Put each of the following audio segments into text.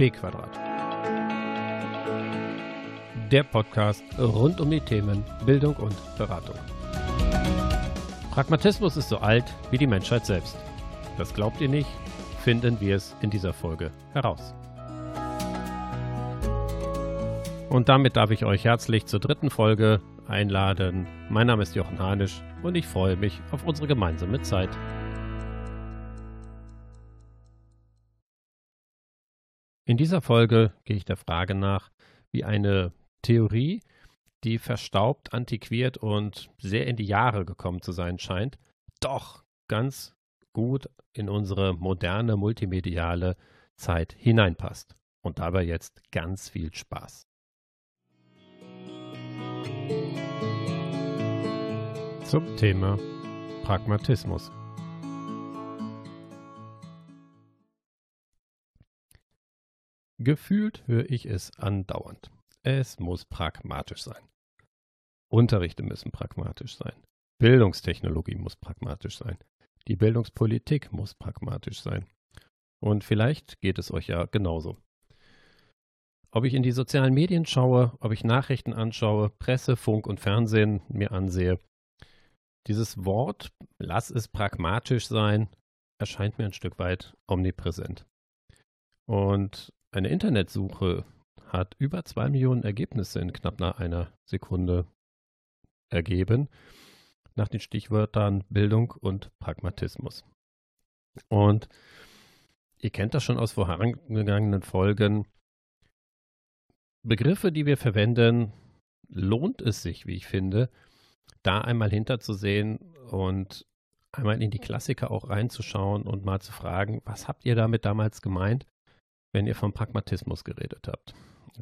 B. Der Podcast rund um die Themen Bildung und Beratung. Pragmatismus ist so alt wie die Menschheit selbst. Das glaubt ihr nicht? Finden wir es in dieser Folge heraus. Und damit darf ich euch herzlich zur dritten Folge einladen. Mein Name ist Jochen Hanisch und ich freue mich auf unsere gemeinsame Zeit. In dieser Folge gehe ich der Frage nach, wie eine Theorie, die verstaubt, antiquiert und sehr in die Jahre gekommen zu sein scheint, doch ganz gut in unsere moderne multimediale Zeit hineinpasst. Und dabei jetzt ganz viel Spaß. Zum Thema Pragmatismus. Gefühlt höre ich es andauernd. Es muss pragmatisch sein. Unterrichte müssen pragmatisch sein. Bildungstechnologie muss pragmatisch sein. Die Bildungspolitik muss pragmatisch sein. Und vielleicht geht es euch ja genauso. Ob ich in die sozialen Medien schaue, ob ich Nachrichten anschaue, Presse, Funk und Fernsehen mir ansehe, dieses Wort, lass es pragmatisch sein, erscheint mir ein Stück weit omnipräsent. Und eine Internetsuche hat über zwei Millionen Ergebnisse in knapp nach einer Sekunde ergeben, nach den Stichwörtern Bildung und Pragmatismus. Und ihr kennt das schon aus vorangegangenen Folgen. Begriffe, die wir verwenden, lohnt es sich, wie ich finde, da einmal hinterzusehen und einmal in die Klassiker auch reinzuschauen und mal zu fragen, was habt ihr damit damals gemeint? Wenn ihr vom Pragmatismus geredet habt.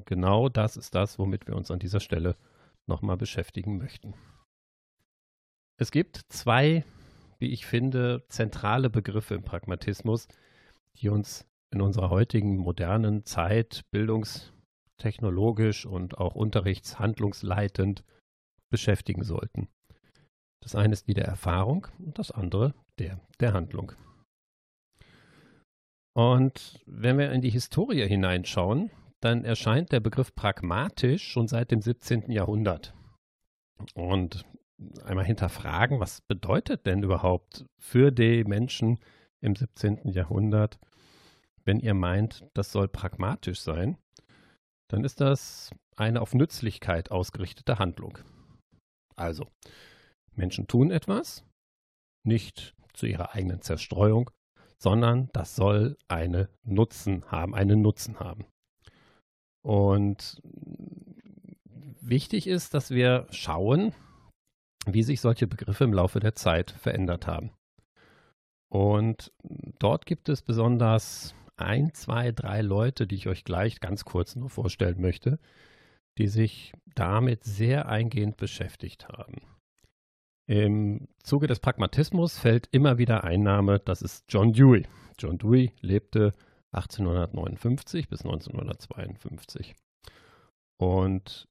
Genau das ist das, womit wir uns an dieser Stelle nochmal beschäftigen möchten. Es gibt zwei, wie ich finde, zentrale Begriffe im Pragmatismus, die uns in unserer heutigen modernen Zeit bildungstechnologisch und auch unterrichtshandlungsleitend beschäftigen sollten. Das eine ist die der Erfahrung und das andere der der Handlung. Und wenn wir in die Historie hineinschauen, dann erscheint der Begriff pragmatisch schon seit dem 17. Jahrhundert. Und einmal hinterfragen, was bedeutet denn überhaupt für die Menschen im 17. Jahrhundert, wenn ihr meint, das soll pragmatisch sein, dann ist das eine auf Nützlichkeit ausgerichtete Handlung. Also, Menschen tun etwas, nicht zu ihrer eigenen Zerstreuung, sondern das soll einen Nutzen haben, einen Nutzen haben. Und wichtig ist, dass wir schauen, wie sich solche Begriffe im Laufe der Zeit verändert haben. Und dort gibt es besonders ein, zwei, drei Leute, die ich euch gleich ganz kurz nur vorstellen möchte, die sich damit sehr eingehend beschäftigt haben. Im Zuge des Pragmatismus fällt immer wieder ein Name, das ist John Dewey. John Dewey lebte 1859 bis 1952. Und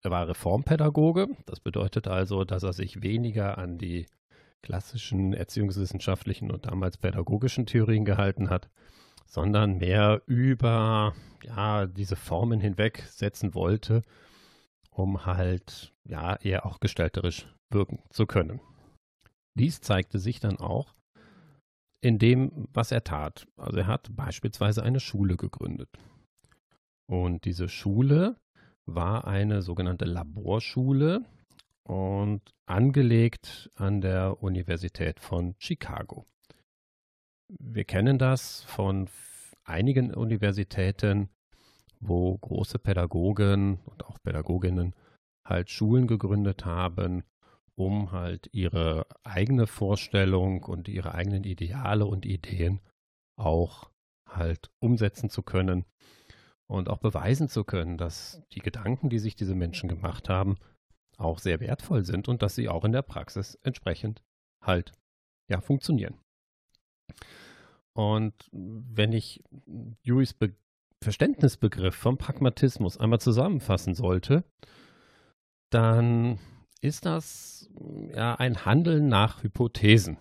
er war Reformpädagoge. Das bedeutet also, dass er sich weniger an die klassischen erziehungswissenschaftlichen und damals pädagogischen Theorien gehalten hat, sondern mehr über ja, diese Formen hinweg setzen wollte, um halt ja eher auch gestalterisch wirken zu können. Dies zeigte sich dann auch in dem, was er tat. Also er hat beispielsweise eine Schule gegründet. Und diese Schule war eine sogenannte Laborschule und angelegt an der Universität von Chicago. Wir kennen das von einigen Universitäten, wo große Pädagogen und auch Pädagoginnen halt Schulen gegründet haben, um halt ihre eigene Vorstellung und ihre eigenen Ideale und Ideen auch halt umsetzen zu können und auch beweisen zu können, dass die Gedanken, die sich diese Menschen gemacht haben, auch sehr wertvoll sind und dass sie auch in der Praxis entsprechend halt ja funktionieren. Und wenn ich Juris Be Verständnisbegriff vom Pragmatismus einmal zusammenfassen sollte, dann ist das ja ein Handeln nach Hypothesen.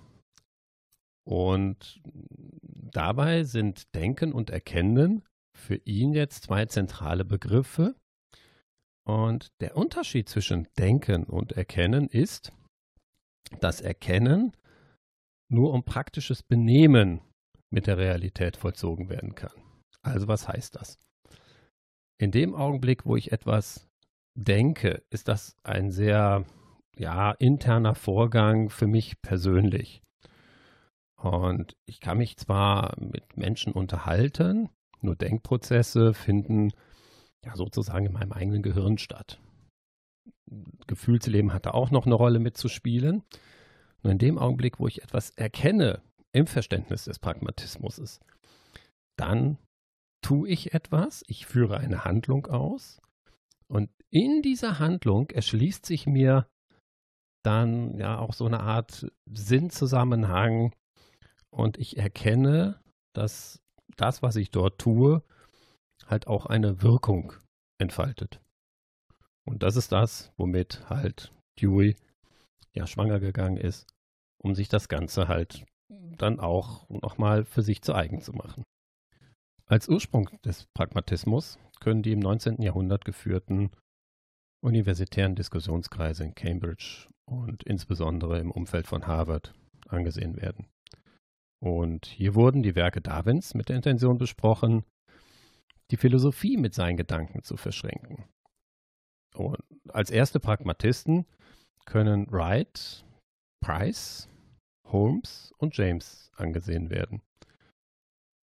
Und dabei sind Denken und Erkennen für ihn jetzt zwei zentrale Begriffe. Und der Unterschied zwischen Denken und Erkennen ist, dass Erkennen nur um praktisches Benehmen mit der Realität vollzogen werden kann. Also was heißt das? In dem Augenblick, wo ich etwas denke, ist das ein sehr ja, interner Vorgang für mich persönlich. Und ich kann mich zwar mit Menschen unterhalten, nur Denkprozesse finden ja sozusagen in meinem eigenen Gehirn statt. Gefühlsleben hat da auch noch eine Rolle mitzuspielen. Nur in dem Augenblick, wo ich etwas erkenne im Verständnis des Pragmatismus, dann tue ich etwas, ich führe eine Handlung aus und in dieser Handlung erschließt sich mir dann ja auch so eine Art Sinnzusammenhang und ich erkenne, dass das, was ich dort tue, halt auch eine Wirkung entfaltet. Und das ist das, womit halt Dewey ja schwanger gegangen ist, um sich das Ganze halt dann auch nochmal für sich zu eigen zu machen. Als Ursprung des Pragmatismus können die im 19. Jahrhundert geführten universitären Diskussionskreise in Cambridge und insbesondere im Umfeld von Harvard angesehen werden. Und hier wurden die Werke Darwins mit der Intention besprochen, die Philosophie mit seinen Gedanken zu verschränken. Und als erste Pragmatisten können Wright, Price, Holmes und James angesehen werden.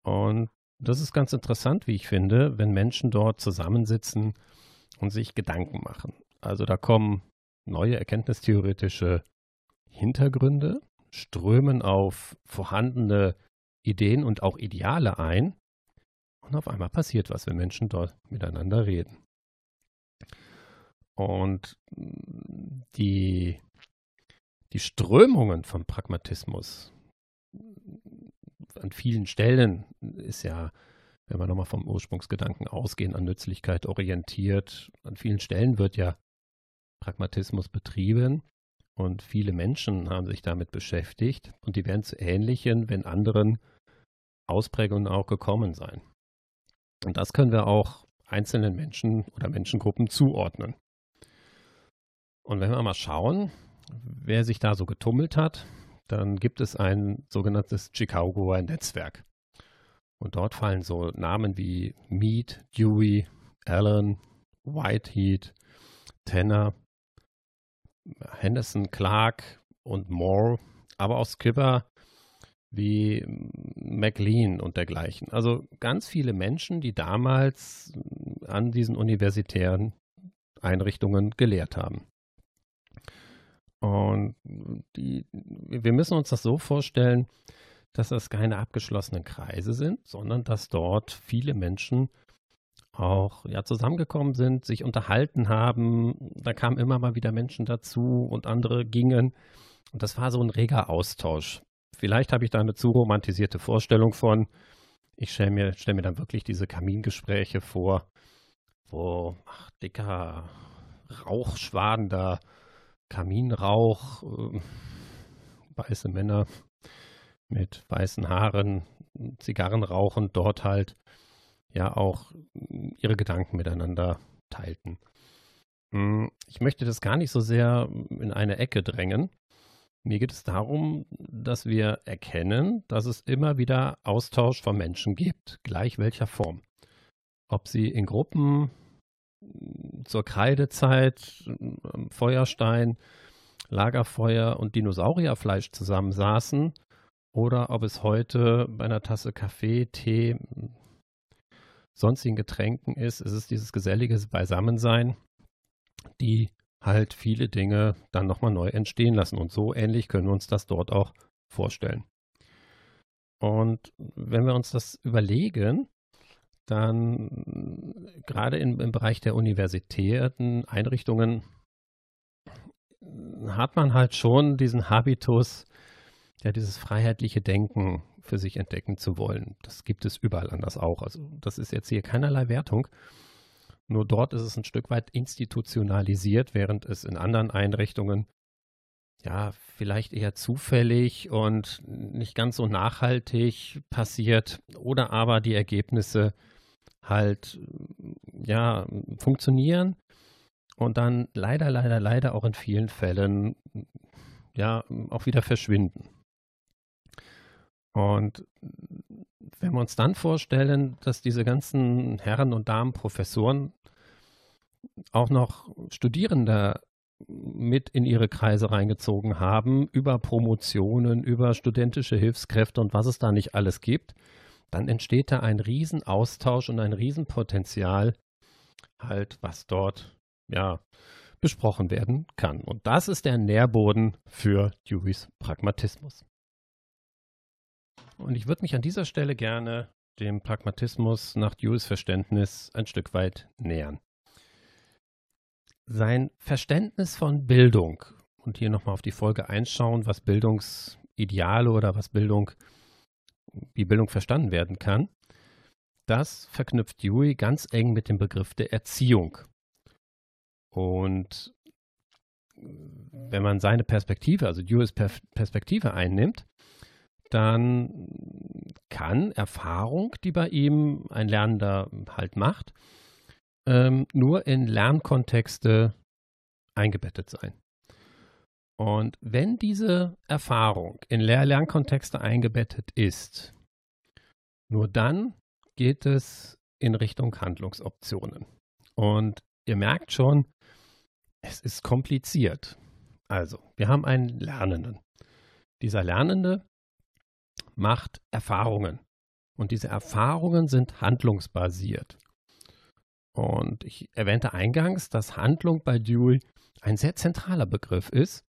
Und das ist ganz interessant, wie ich finde, wenn Menschen dort zusammensitzen und sich Gedanken machen. Also da kommen neue erkenntnistheoretische Hintergründe, strömen auf vorhandene Ideen und auch Ideale ein und auf einmal passiert was, wenn Menschen dort miteinander reden. Und die, die Strömungen vom Pragmatismus an vielen Stellen ist ja, wenn wir nochmal vom Ursprungsgedanken ausgehen, an Nützlichkeit orientiert. An vielen Stellen wird ja Pragmatismus betrieben und viele Menschen haben sich damit beschäftigt und die werden zu ähnlichen, wenn anderen Ausprägungen auch gekommen sein. Und das können wir auch einzelnen Menschen oder Menschengruppen zuordnen. Und wenn wir mal schauen, wer sich da so getummelt hat, dann gibt es ein sogenanntes Chicagoer Netzwerk. Und dort fallen so Namen wie Mead, Dewey, Allen, Whitehead, Tanner, Henderson, Clark und Moore, aber auch Skipper wie McLean und dergleichen. Also ganz viele Menschen, die damals an diesen universitären Einrichtungen gelehrt haben. Und die, wir müssen uns das so vorstellen, dass das keine abgeschlossenen Kreise sind, sondern dass dort viele Menschen auch ja, zusammengekommen sind, sich unterhalten haben. Da kamen immer mal wieder Menschen dazu und andere gingen. Und das war so ein reger Austausch. Vielleicht habe ich da eine zu romantisierte Vorstellung von. Ich stelle mir, stell mir dann wirklich diese Kamingespräche vor, wo ach, dicker Rauchschwaden da, Kaminrauch, äh, weiße Männer mit weißen Haaren, Zigarren rauchen, dort halt ja auch ihre Gedanken miteinander teilten. Hm, ich möchte das gar nicht so sehr in eine Ecke drängen. Mir geht es darum, dass wir erkennen, dass es immer wieder Austausch von Menschen gibt, gleich welcher Form. Ob sie in Gruppen zur Kreidezeit, Feuerstein, Lagerfeuer und Dinosaurierfleisch zusammensaßen oder ob es heute bei einer Tasse Kaffee, Tee, sonstigen Getränken ist, ist es dieses gesellige Beisammensein, die halt viele Dinge dann nochmal neu entstehen lassen. Und so ähnlich können wir uns das dort auch vorstellen. Und wenn wir uns das überlegen, dann gerade im, im Bereich der universitären Einrichtungen hat man halt schon diesen Habitus, ja, dieses freiheitliche Denken für sich entdecken zu wollen. Das gibt es überall anders auch. Also das ist jetzt hier keinerlei Wertung. Nur dort ist es ein Stück weit institutionalisiert, während es in anderen Einrichtungen ja vielleicht eher zufällig und nicht ganz so nachhaltig passiert oder aber die Ergebnisse halt ja funktionieren und dann leider, leider, leider auch in vielen Fällen ja auch wieder verschwinden. Und wenn wir uns dann vorstellen, dass diese ganzen Herren und Damen Professoren auch noch Studierende mit in ihre Kreise reingezogen haben, über Promotionen, über studentische Hilfskräfte und was es da nicht alles gibt, dann entsteht da ein Riesenaustausch und ein Riesenpotenzial, halt, was dort ja besprochen werden kann. Und das ist der Nährboden für Deweys Pragmatismus. Und ich würde mich an dieser Stelle gerne dem Pragmatismus nach Deweys Verständnis ein Stück weit nähern. Sein Verständnis von Bildung und hier nochmal auf die Folge einschauen, was Bildungsideale oder was Bildung, wie Bildung verstanden werden kann, das verknüpft Dewey ganz eng mit dem Begriff der Erziehung. Und wenn man seine Perspektive, also Deweys Perspektive einnimmt, dann kann Erfahrung, die bei ihm ein Lernender halt macht, ähm, nur in Lernkontexte eingebettet sein. Und wenn diese Erfahrung in Lehr Lernkontexte eingebettet ist, nur dann geht es in Richtung Handlungsoptionen. Und ihr merkt schon, es ist kompliziert. Also, wir haben einen Lernenden. Dieser Lernende macht Erfahrungen. Und diese Erfahrungen sind handlungsbasiert. Und ich erwähnte eingangs, dass Handlung bei Dewey ein sehr zentraler Begriff ist.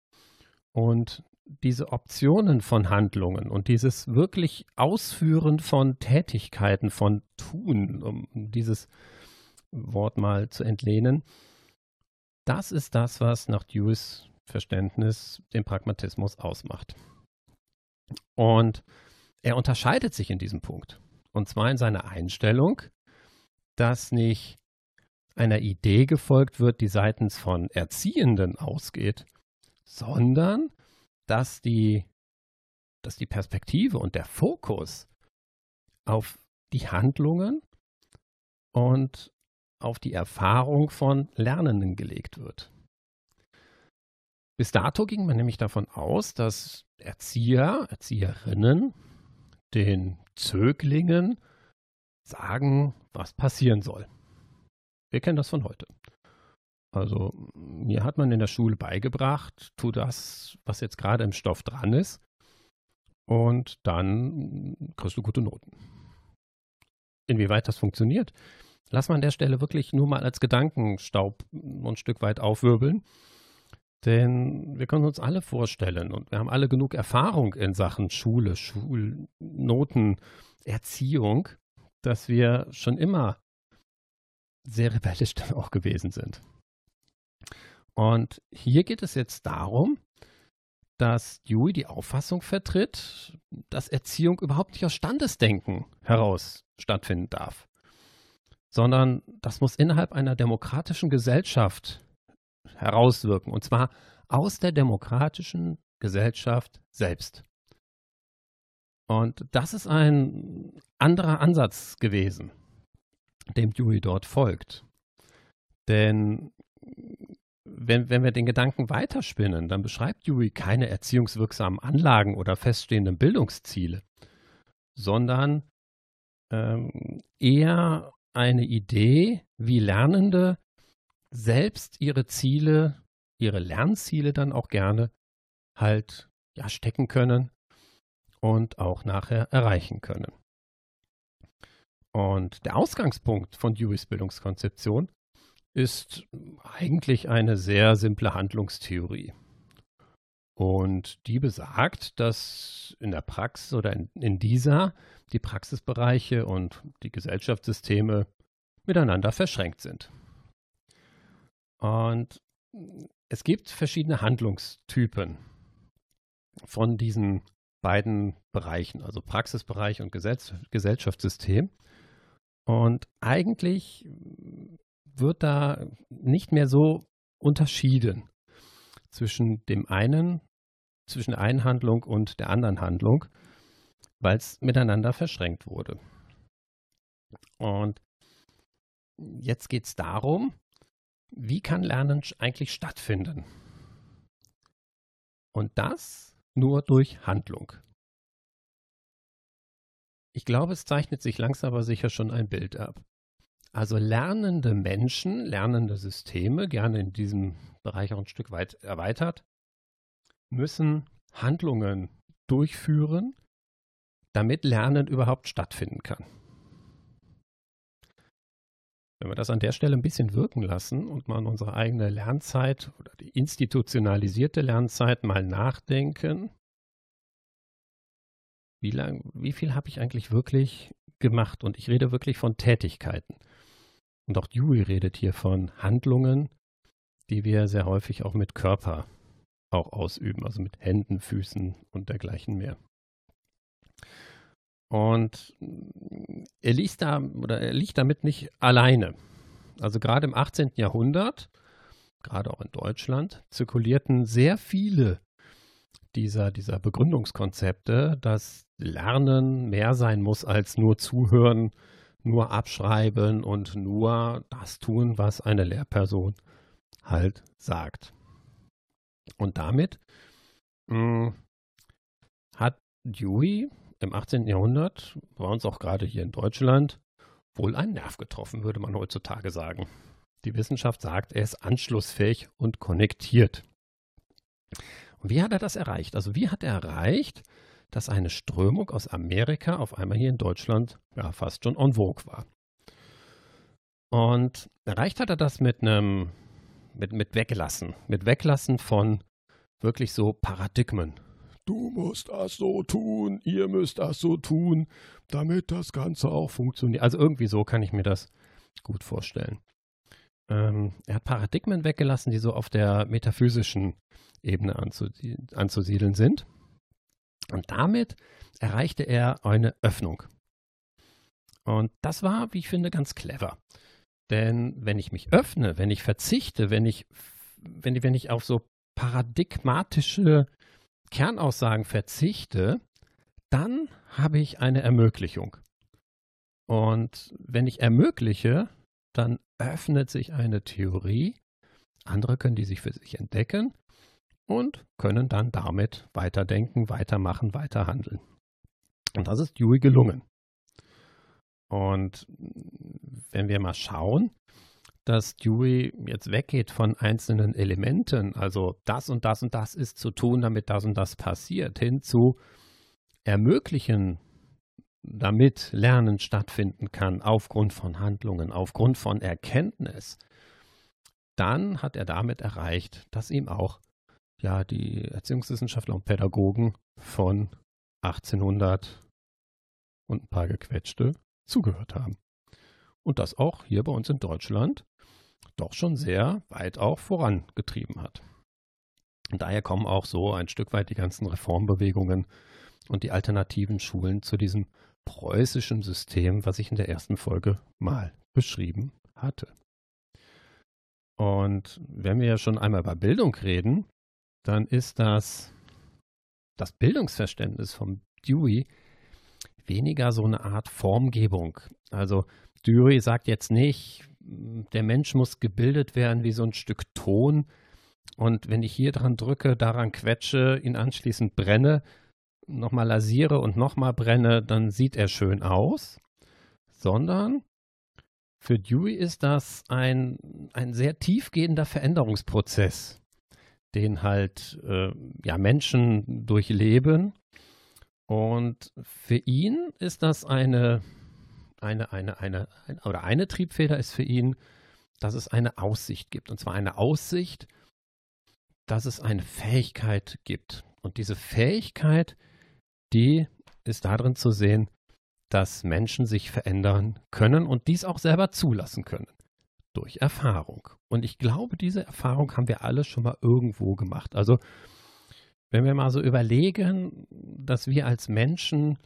Und diese Optionen von Handlungen und dieses wirklich Ausführen von Tätigkeiten, von Tun, um dieses Wort mal zu entlehnen, das ist das, was nach Deweys Verständnis den Pragmatismus ausmacht. Und er unterscheidet sich in diesem Punkt. Und zwar in seiner Einstellung, dass nicht einer Idee gefolgt wird, die seitens von Erziehenden ausgeht, sondern dass die, dass die Perspektive und der Fokus auf die Handlungen und auf die Erfahrung von Lernenden gelegt wird. Bis dato ging man nämlich davon aus, dass Erzieher, Erzieherinnen den Zöglingen sagen, was passieren soll. Wir kennen das von heute. Also mir hat man in der Schule beigebracht, tu das, was jetzt gerade im Stoff dran ist, und dann kriegst du gute Noten. Inwieweit das funktioniert, lass man an der Stelle wirklich nur mal als Gedankenstaub ein Stück weit aufwirbeln. Denn wir können uns alle vorstellen und wir haben alle genug Erfahrung in Sachen Schule, Schulnoten, Erziehung, dass wir schon immer sehr rebellisch dann auch gewesen sind. Und hier geht es jetzt darum, dass Dewey die Auffassung vertritt, dass Erziehung überhaupt nicht aus Standesdenken heraus stattfinden darf, sondern das muss innerhalb einer demokratischen Gesellschaft herauswirken, und zwar aus der demokratischen Gesellschaft selbst. Und das ist ein anderer Ansatz gewesen dem Dewey dort folgt. Denn wenn, wenn wir den Gedanken weiterspinnen, dann beschreibt Dewey keine erziehungswirksamen Anlagen oder feststehenden Bildungsziele, sondern ähm, eher eine Idee, wie Lernende selbst ihre Ziele, ihre Lernziele dann auch gerne halt ja, stecken können und auch nachher erreichen können. Und der Ausgangspunkt von Deweys Bildungskonzeption ist eigentlich eine sehr simple Handlungstheorie. Und die besagt, dass in der Praxis oder in, in dieser die Praxisbereiche und die Gesellschaftssysteme miteinander verschränkt sind. Und es gibt verschiedene Handlungstypen von diesen beiden Bereichen, also Praxisbereich und Gesellschaftssystem. Und eigentlich wird da nicht mehr so unterschieden zwischen dem einen, zwischen der einen Handlung und der anderen Handlung, weil es miteinander verschränkt wurde. Und jetzt geht es darum, wie kann Lernen eigentlich stattfinden? Und das nur durch Handlung. Ich glaube, es zeichnet sich langsam aber sicher schon ein Bild ab. Also lernende Menschen, lernende Systeme, gerne in diesem Bereich auch ein Stück weit erweitert, müssen Handlungen durchführen, damit Lernen überhaupt stattfinden kann. Wenn wir das an der Stelle ein bisschen wirken lassen und mal an unsere eigene Lernzeit oder die institutionalisierte Lernzeit mal nachdenken, wie, lang, wie viel habe ich eigentlich wirklich gemacht? Und ich rede wirklich von Tätigkeiten. Und auch Dewey redet hier von Handlungen, die wir sehr häufig auch mit Körper auch ausüben, also mit Händen, Füßen und dergleichen mehr. Und er liest da oder er liegt damit nicht alleine. Also gerade im 18. Jahrhundert, gerade auch in Deutschland, zirkulierten sehr viele dieser, dieser Begründungskonzepte, dass Lernen mehr sein muss als nur zuhören, nur abschreiben und nur das tun, was eine Lehrperson halt sagt. Und damit mh, hm, hat Dewey im 18. Jahrhundert, bei uns auch gerade hier in Deutschland, wohl einen Nerv getroffen, würde man heutzutage sagen. Die Wissenschaft sagt, er ist anschlussfähig und konnektiert. Und wie hat er das erreicht? Also wie hat er erreicht, dass eine Strömung aus Amerika auf einmal hier in Deutschland ja fast schon en vogue war? Und erreicht hat er das mit einem, mit, mit Weglassen, mit Weglassen von wirklich so Paradigmen, du musst das so tun, ihr müsst das so tun, damit das Ganze auch funktioniert. Also irgendwie so kann ich mir das gut vorstellen. Ähm, er hat Paradigmen weggelassen, die so auf der metaphysischen Ebene anzusiedeln sind. Und damit erreichte er eine Öffnung. Und das war, wie ich finde, ganz clever. Denn wenn ich mich öffne, wenn ich verzichte, wenn ich, wenn, wenn ich auf so paradigmatische Kernaussagen verzichte, dann habe ich eine Ermöglichung. Und wenn ich ermögliche, dann öffnet sich eine Theorie. Andere können die sich für sich entdecken und können dann damit weiterdenken, weitermachen, weiterhandeln. Und das ist Dewey gelungen. Und wenn wir mal schauen, dass Dewey jetzt weggeht von einzelnen Elementen, also das und das und das ist zu tun, damit das und das passiert, hin zu ermöglichen, damit Lernen stattfinden kann aufgrund von Handlungen, aufgrund von Erkenntnis, dann hat er damit erreicht, dass ihm auch ja die Erziehungswissenschaftler und Pädagogen von 1800 und ein paar gequetschte zugehört haben. Und das auch hier bei uns in Deutschland doch schon sehr weit auch vorangetrieben hat. Und daher kommen auch so ein Stück weit die ganzen Reformbewegungen und die alternativen Schulen zu diesem preußischen System, was ich in der ersten Folge mal beschrieben hatte. Und wenn wir ja schon einmal über Bildung reden, dann ist das das Bildungsverständnis von Dewey weniger so eine Art Formgebung. Also Dewey sagt jetzt nicht, der Mensch muss gebildet werden wie so ein Stück Ton. Und wenn ich hier dran drücke, daran quetsche, ihn anschließend brenne, nochmal lasiere und nochmal brenne, dann sieht er schön aus. Sondern für Dewey ist das ein, ein sehr tiefgehender Veränderungsprozess, den halt äh, ja, Menschen durchleben. Und für ihn ist das eine eine, eine, eine, eine, oder eine Triebfeder ist für ihn, dass es eine Aussicht gibt. Und zwar eine Aussicht, dass es eine Fähigkeit gibt. Und diese Fähigkeit, die ist darin zu sehen, dass Menschen sich verändern können und dies auch selber zulassen können. Durch Erfahrung. Und ich glaube, diese Erfahrung haben wir alle schon mal irgendwo gemacht. Also, wenn wir mal so überlegen, dass wir als Menschen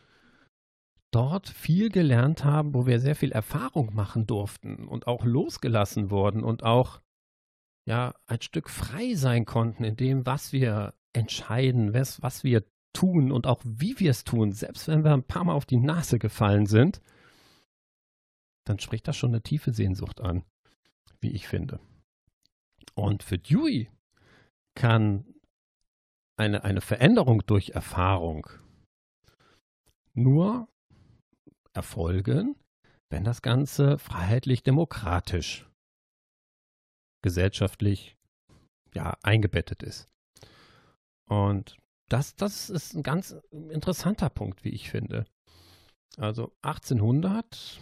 dort viel gelernt haben, wo wir sehr viel Erfahrung machen durften und auch losgelassen wurden und auch ja ein Stück frei sein konnten in dem, was wir entscheiden, was, was wir tun und auch wie wir es tun, selbst wenn wir ein paar Mal auf die Nase gefallen sind, dann spricht das schon eine tiefe Sehnsucht an, wie ich finde. Und für Dewey kann eine, eine Veränderung durch Erfahrung nur erfolgen, wenn das Ganze freiheitlich-demokratisch, gesellschaftlich ja, eingebettet ist. Und das, das ist ein ganz interessanter Punkt, wie ich finde. Also 1800,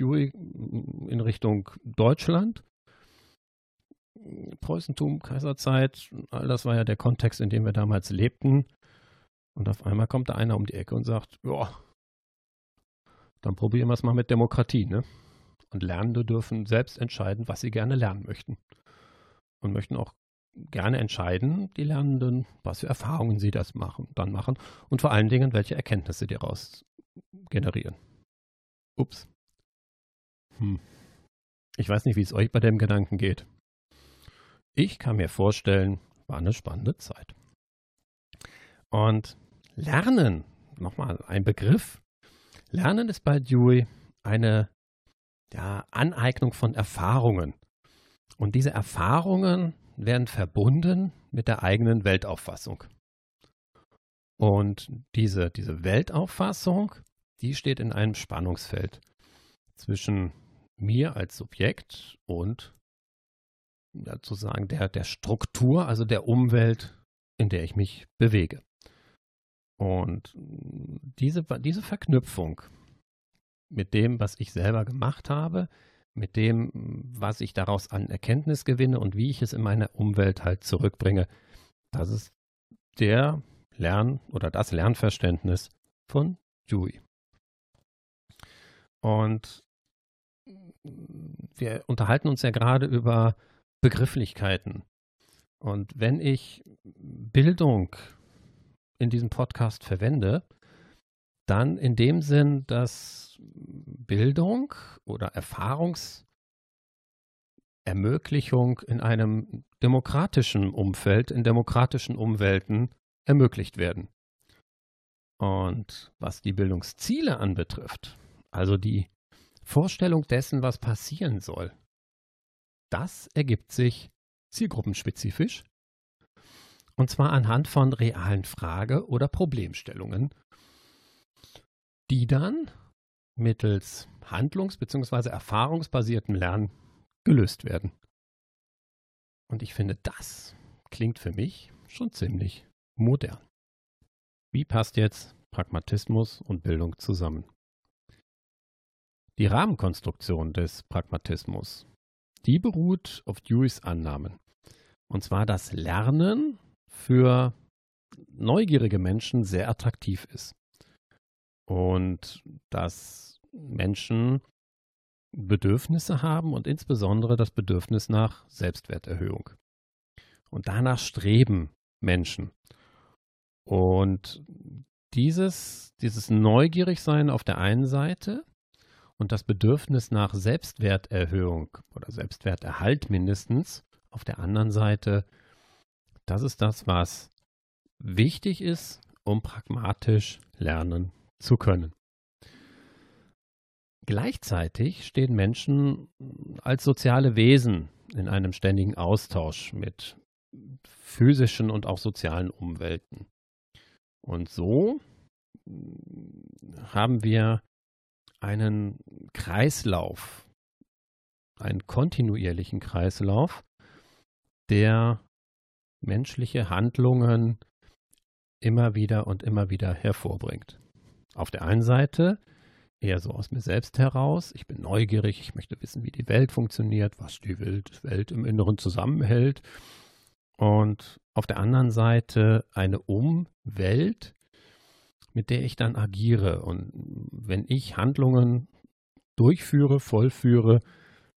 Dewey in Richtung Deutschland, Preußentum, Kaiserzeit, all das war ja der Kontext, in dem wir damals lebten. Und auf einmal kommt da einer um die Ecke und sagt, ja, dann probieren wir es mal mit Demokratie, ne? Und Lernende dürfen selbst entscheiden, was sie gerne lernen möchten. Und möchten auch gerne entscheiden, die Lernenden, was für Erfahrungen sie das machen, dann machen und vor allen Dingen, welche Erkenntnisse die daraus generieren. Ups. Hm. Ich weiß nicht, wie es euch bei dem Gedanken geht. Ich kann mir vorstellen, war eine spannende Zeit. Und Lernen, nochmal ein Begriff. Lernen ist bei Dewey eine ja, Aneignung von Erfahrungen. Und diese Erfahrungen werden verbunden mit der eigenen Weltauffassung. Und diese, diese Weltauffassung, die steht in einem Spannungsfeld zwischen mir als Subjekt und ja, sozusagen der, der Struktur, also der Umwelt, in der ich mich bewege. Und diese, diese Verknüpfung mit dem, was ich selber gemacht habe, mit dem, was ich daraus an Erkenntnis gewinne und wie ich es in meine Umwelt halt zurückbringe, das ist der Lern- oder das Lernverständnis von Dewey. Und wir unterhalten uns ja gerade über Begrifflichkeiten. Und wenn ich Bildung in diesem Podcast verwende, dann in dem Sinn, dass Bildung oder Erfahrungsermöglichung in einem demokratischen Umfeld, in demokratischen Umwelten ermöglicht werden. Und was die Bildungsziele anbetrifft, also die Vorstellung dessen, was passieren soll, das ergibt sich zielgruppenspezifisch und zwar anhand von realen Frage- oder Problemstellungen, die dann mittels handlungs- bzw. erfahrungsbasiertem Lernen gelöst werden. Und ich finde, das klingt für mich schon ziemlich modern. Wie passt jetzt Pragmatismus und Bildung zusammen? Die Rahmenkonstruktion des Pragmatismus, die beruht auf Deweys Annahmen. Und zwar, dass Lernen für neugierige Menschen sehr attraktiv ist. Und dass Menschen Bedürfnisse haben und insbesondere das Bedürfnis nach Selbstwerterhöhung. Und danach streben Menschen. Und dieses, dieses Neugierigsein auf der einen Seite und das Bedürfnis nach Selbstwerterhöhung oder Selbstwerterhalt mindestens auf der anderen Seite das ist das, was wichtig ist, um pragmatisch lernen zu können. Gleichzeitig stehen Menschen als soziale Wesen in einem ständigen Austausch mit physischen und auch sozialen Umwelten. Und so haben wir einen Kreislauf, einen kontinuierlichen Kreislauf, der menschliche Handlungen immer wieder und immer wieder hervorbringt. Auf der einen Seite eher so aus mir selbst heraus, ich bin neugierig, ich möchte wissen, wie die Welt funktioniert, was die Welt im Inneren zusammenhält. Und auf der anderen Seite eine Umwelt, mit der ich dann agiere. Und wenn ich Handlungen durchführe, vollführe,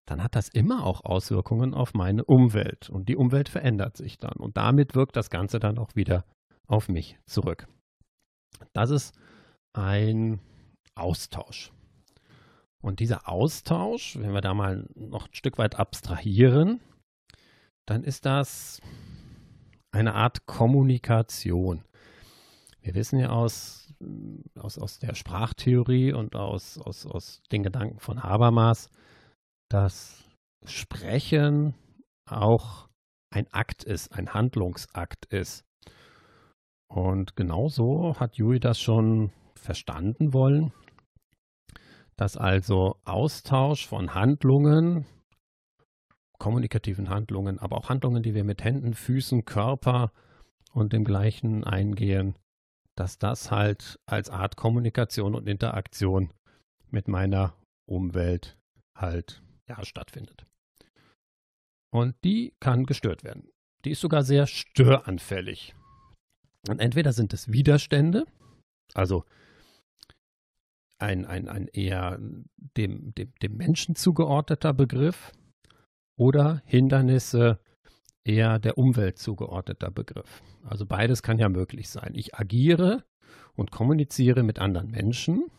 dann hat das immer auch Auswirkungen auf meine Umwelt. Und die Umwelt verändert sich dann. Und damit wirkt das Ganze dann auch wieder auf mich zurück. Das ist ein Austausch. Und dieser Austausch, wenn wir da mal noch ein Stück weit abstrahieren, dann ist das eine Art Kommunikation. Wir wissen ja aus aus, aus der Sprachtheorie und aus, aus, aus den Gedanken von Habermas, dass Sprechen auch ein Akt ist, ein Handlungsakt ist. Und genauso hat Jui das schon verstanden wollen, dass also Austausch von Handlungen, kommunikativen Handlungen, aber auch Handlungen, die wir mit Händen, Füßen, Körper und dem gleichen eingehen, dass das halt als Art Kommunikation und Interaktion mit meiner Umwelt halt ja, stattfindet. Und die kann gestört werden. Die ist sogar sehr störanfällig. Und entweder sind es Widerstände, also ein, ein, ein eher dem, dem, dem Menschen zugeordneter Begriff, oder Hindernisse eher der Umwelt zugeordneter Begriff. Also beides kann ja möglich sein. Ich agiere und kommuniziere mit anderen Menschen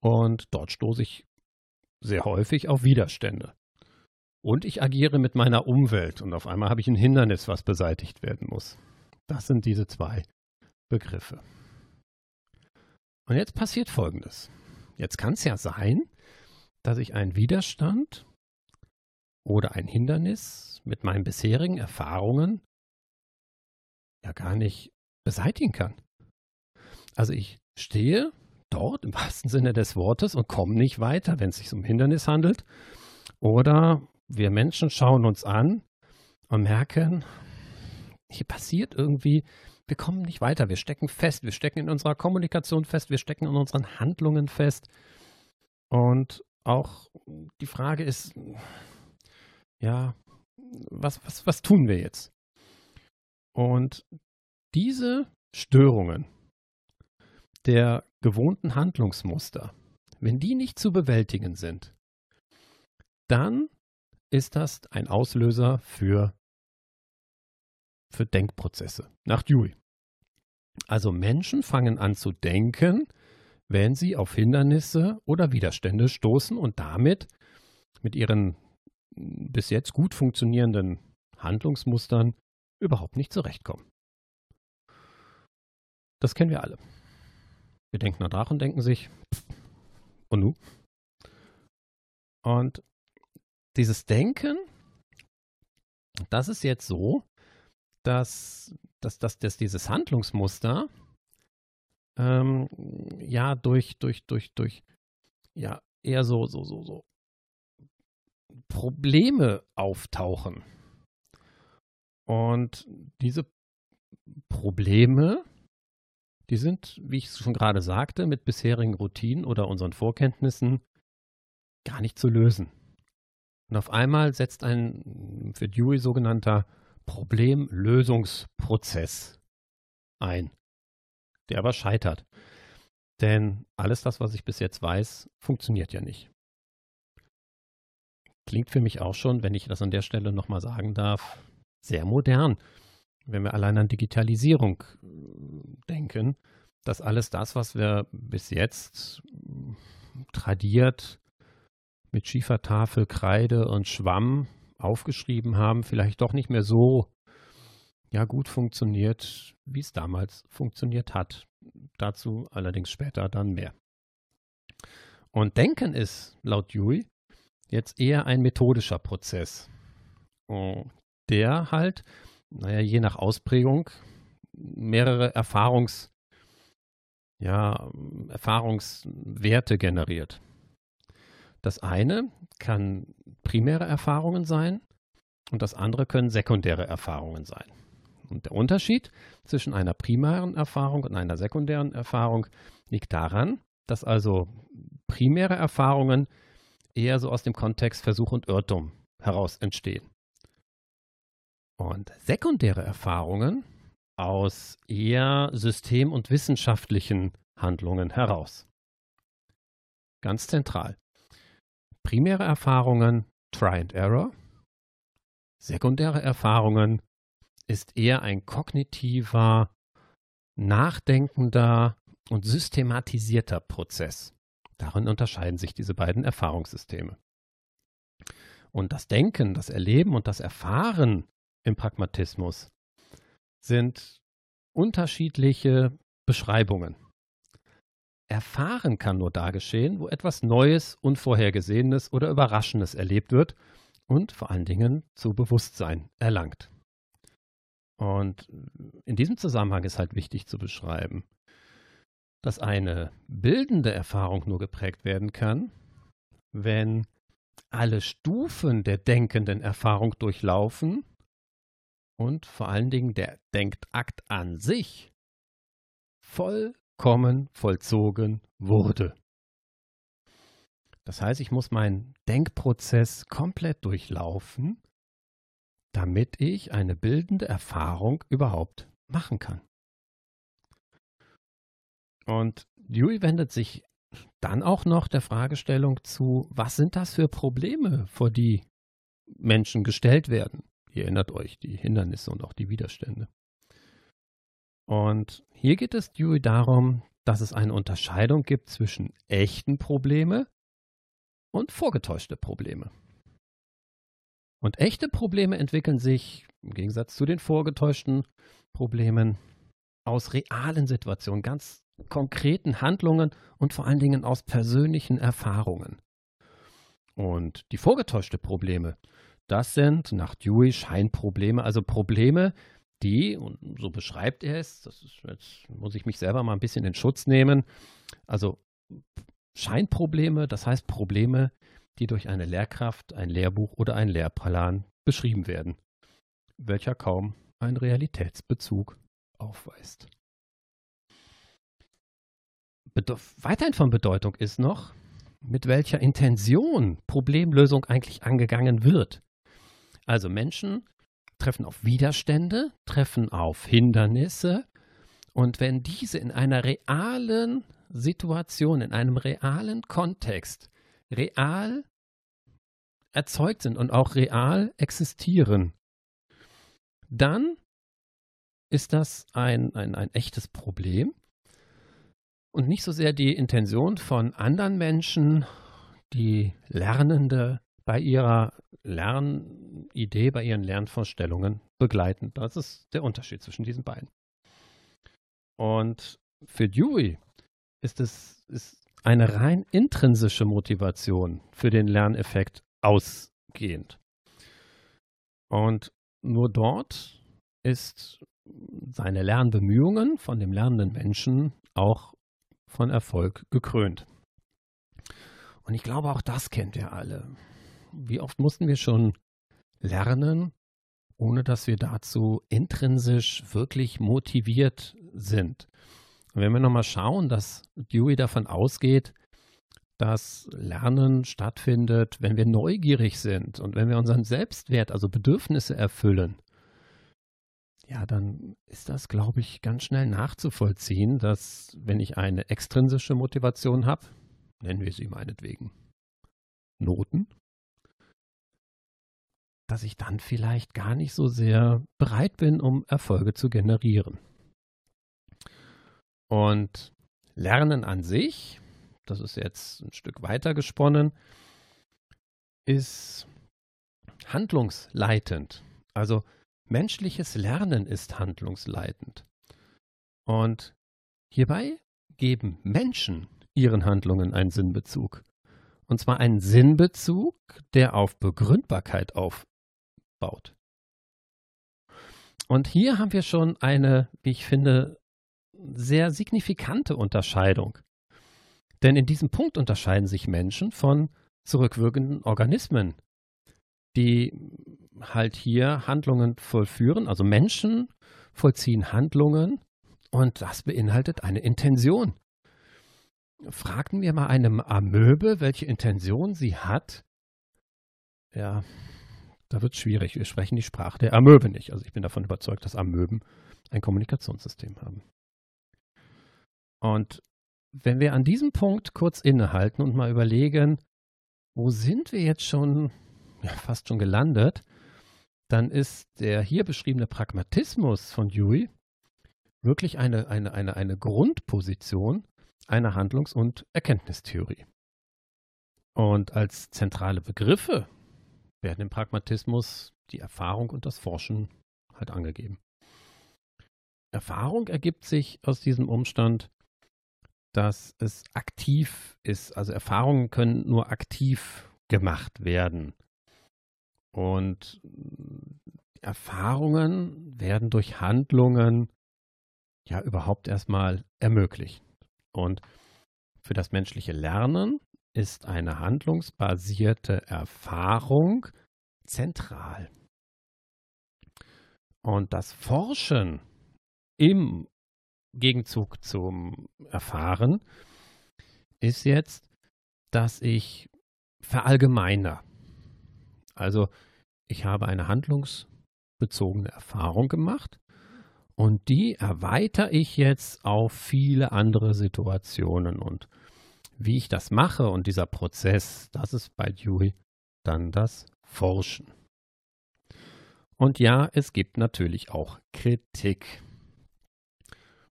und dort stoße ich sehr häufig auf Widerstände. Und ich agiere mit meiner Umwelt und auf einmal habe ich ein Hindernis, was beseitigt werden muss. Das sind diese zwei Begriffe. Und jetzt passiert Folgendes. Jetzt kann es ja sein, dass ich einen Widerstand oder ein Hindernis mit meinen bisherigen Erfahrungen ja gar nicht beseitigen kann. Also ich stehe dort im wahrsten Sinne des Wortes und komme nicht weiter, wenn es sich um Hindernis handelt. Oder wir Menschen schauen uns an und merken, hier passiert irgendwie, wir kommen nicht weiter, wir stecken fest, wir stecken in unserer Kommunikation fest, wir stecken in unseren Handlungen fest. Und auch die Frage ist, ja, was, was, was tun wir jetzt? Und diese Störungen der gewohnten Handlungsmuster, wenn die nicht zu bewältigen sind, dann ist das ein Auslöser für, für Denkprozesse nach Dewey. Also Menschen fangen an zu denken, wenn sie auf Hindernisse oder Widerstände stoßen und damit mit ihren bis jetzt gut funktionierenden Handlungsmustern überhaupt nicht zurechtkommen. Das kennen wir alle. Wir denken nach und denken sich, und nu? Und dieses Denken, das ist jetzt so, dass, dass, dass, dass dieses Handlungsmuster ähm, ja durch, durch, durch, durch, ja, eher so, so, so, so Probleme auftauchen. Und diese Probleme, die sind, wie ich schon gerade sagte, mit bisherigen Routinen oder unseren Vorkenntnissen gar nicht zu lösen. Und auf einmal setzt ein für Dewey sogenannter Problemlösungsprozess ein, der aber scheitert. Denn alles das, was ich bis jetzt weiß, funktioniert ja nicht klingt für mich auch schon, wenn ich das an der Stelle nochmal sagen darf, sehr modern. Wenn wir allein an Digitalisierung äh, denken, dass alles das, was wir bis jetzt äh, tradiert mit Schiefertafel, Kreide und Schwamm aufgeschrieben haben, vielleicht doch nicht mehr so ja, gut funktioniert, wie es damals funktioniert hat. Dazu allerdings später dann mehr. Und Denken ist laut Dewey jetzt eher ein methodischer Prozess, oh, der halt, naja, je nach Ausprägung mehrere Erfahrungs, ja, Erfahrungswerte generiert. Das eine kann primäre Erfahrungen sein und das andere können sekundäre Erfahrungen sein. Und der Unterschied zwischen einer primären Erfahrung und einer sekundären Erfahrung liegt daran, dass also primäre Erfahrungen eher so aus dem Kontext Versuch und Irrtum heraus entstehen. Und sekundäre Erfahrungen aus eher system- und wissenschaftlichen Handlungen heraus. Ganz zentral. Primäre Erfahrungen Try and Error. Sekundäre Erfahrungen ist eher ein kognitiver, nachdenkender und systematisierter Prozess. Darin unterscheiden sich diese beiden Erfahrungssysteme. Und das Denken, das Erleben und das Erfahren im Pragmatismus sind unterschiedliche Beschreibungen. Erfahren kann nur da geschehen, wo etwas Neues, Unvorhergesehenes oder Überraschendes erlebt wird und vor allen Dingen zu Bewusstsein erlangt. Und in diesem Zusammenhang ist halt wichtig zu beschreiben, dass eine bildende Erfahrung nur geprägt werden kann, wenn alle Stufen der denkenden Erfahrung durchlaufen und vor allen Dingen der Denkakt an sich vollkommen vollzogen wurde. Das heißt, ich muss meinen Denkprozess komplett durchlaufen, damit ich eine bildende Erfahrung überhaupt machen kann. Und Dewey wendet sich dann auch noch der Fragestellung zu, was sind das für Probleme, vor die Menschen gestellt werden? Ihr erinnert euch, die Hindernisse und auch die Widerstände. Und hier geht es Dewey darum, dass es eine Unterscheidung gibt zwischen echten Probleme und vorgetäuschte Probleme. Und echte Probleme entwickeln sich im Gegensatz zu den vorgetäuschten Problemen aus realen Situationen, ganz konkreten Handlungen und vor allen Dingen aus persönlichen Erfahrungen. Und die vorgetäuschte Probleme, das sind nach Dewey Scheinprobleme, also Probleme, die, und so beschreibt er es, das ist, jetzt muss ich mich selber mal ein bisschen in Schutz nehmen, also Scheinprobleme, das heißt Probleme, die durch eine Lehrkraft, ein Lehrbuch oder ein Lehrplan beschrieben werden, welcher kaum einen Realitätsbezug aufweist. Weiterhin von Bedeutung ist noch, mit welcher Intention Problemlösung eigentlich angegangen wird. Also Menschen treffen auf Widerstände, treffen auf Hindernisse und wenn diese in einer realen Situation, in einem realen Kontext real erzeugt sind und auch real existieren, dann ist das ein, ein, ein echtes Problem und nicht so sehr die Intention von anderen Menschen, die Lernende bei ihrer Lernidee, bei ihren Lernvorstellungen begleiten. Das ist der Unterschied zwischen diesen beiden. Und für Dewey ist es ist eine rein intrinsische Motivation für den Lerneffekt ausgehend. Und nur dort ist seine Lernbemühungen von dem lernenden Menschen auch von Erfolg gekrönt. Und ich glaube, auch das kennt ihr alle. Wie oft mussten wir schon lernen, ohne dass wir dazu intrinsisch wirklich motiviert sind? Und wenn wir nochmal schauen, dass Dewey davon ausgeht, dass Lernen stattfindet, wenn wir neugierig sind und wenn wir unseren Selbstwert, also Bedürfnisse erfüllen, ja, dann ist das, glaube ich, ganz schnell nachzuvollziehen, dass wenn ich eine extrinsische Motivation habe, nennen wir sie meinetwegen Noten, dass ich dann vielleicht gar nicht so sehr bereit bin, um Erfolge zu generieren. Und Lernen an sich, das ist jetzt ein Stück weiter gesponnen, ist handlungsleitend. Also Menschliches Lernen ist handlungsleitend. Und hierbei geben Menschen ihren Handlungen einen Sinnbezug. Und zwar einen Sinnbezug, der auf Begründbarkeit aufbaut. Und hier haben wir schon eine, wie ich finde, sehr signifikante Unterscheidung. Denn in diesem Punkt unterscheiden sich Menschen von zurückwirkenden Organismen, die halt hier Handlungen vollführen. Also Menschen vollziehen Handlungen und das beinhaltet eine Intention. Fragten wir mal einem Amöbe, welche Intention sie hat. Ja, da wird es schwierig. Wir sprechen die Sprache der Amöbe nicht. Also ich bin davon überzeugt, dass Amöben ein Kommunikationssystem haben. Und wenn wir an diesem Punkt kurz innehalten und mal überlegen, wo sind wir jetzt schon ja, fast schon gelandet, dann ist der hier beschriebene Pragmatismus von Dewey wirklich eine, eine, eine, eine Grundposition einer Handlungs- und Erkenntnistheorie. Und als zentrale Begriffe werden im Pragmatismus die Erfahrung und das Forschen halt angegeben. Erfahrung ergibt sich aus diesem Umstand, dass es aktiv ist. Also Erfahrungen können nur aktiv gemacht werden. Und Erfahrungen werden durch Handlungen ja überhaupt erstmal ermöglicht. Und für das menschliche Lernen ist eine handlungsbasierte Erfahrung zentral. Und das Forschen im Gegenzug zum Erfahren ist jetzt, dass ich verallgemeiner. Also ich habe eine handlungsbezogene Erfahrung gemacht und die erweitere ich jetzt auf viele andere Situationen. Und wie ich das mache und dieser Prozess, das ist bei Dewey dann das Forschen. Und ja, es gibt natürlich auch Kritik.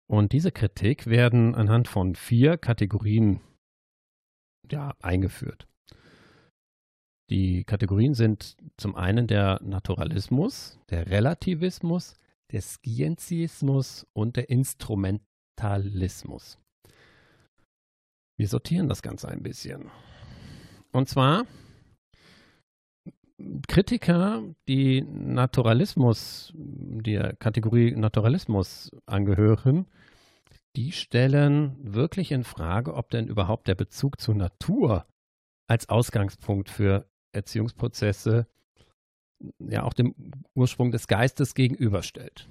Und diese Kritik werden anhand von vier Kategorien ja, eingeführt. Die Kategorien sind zum einen der Naturalismus, der Relativismus, der Scientismus und der Instrumentalismus. Wir sortieren das Ganze ein bisschen. Und zwar Kritiker, die Naturalismus, der Kategorie Naturalismus angehören, die stellen wirklich in Frage, ob denn überhaupt der Bezug zur Natur als Ausgangspunkt für Erziehungsprozesse ja auch dem Ursprung des Geistes gegenüberstellt.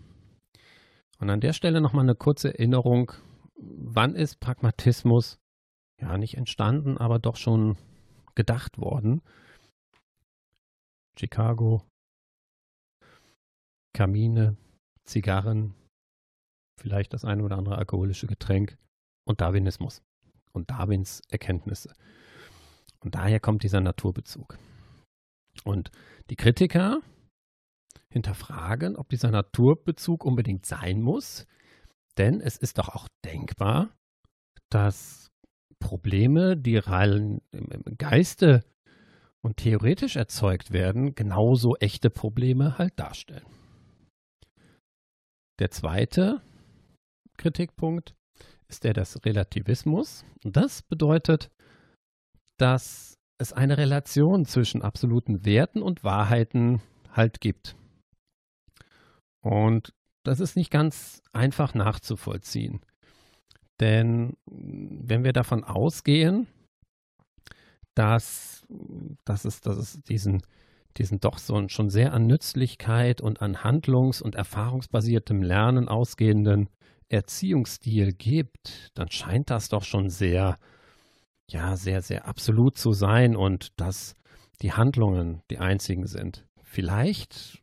Und an der Stelle nochmal eine kurze Erinnerung, wann ist Pragmatismus ja nicht entstanden, aber doch schon gedacht worden? Chicago, Kamine, Zigarren, vielleicht das eine oder andere alkoholische Getränk und Darwinismus und Darwins Erkenntnisse. Und daher kommt dieser Naturbezug. Und die Kritiker hinterfragen, ob dieser Naturbezug unbedingt sein muss, denn es ist doch auch denkbar, dass Probleme, die rein im Geiste und theoretisch erzeugt werden, genauso echte Probleme halt darstellen. Der zweite Kritikpunkt ist der des Relativismus. Und das bedeutet, dass es eine Relation zwischen absoluten Werten und Wahrheiten halt gibt. Und das ist nicht ganz einfach nachzuvollziehen. Denn wenn wir davon ausgehen, dass, dass, es, dass es diesen, diesen doch so schon sehr an Nützlichkeit und an handlungs- und erfahrungsbasiertem Lernen ausgehenden Erziehungsstil gibt, dann scheint das doch schon sehr, ja, sehr, sehr absolut zu sein und dass die Handlungen die einzigen sind. Vielleicht,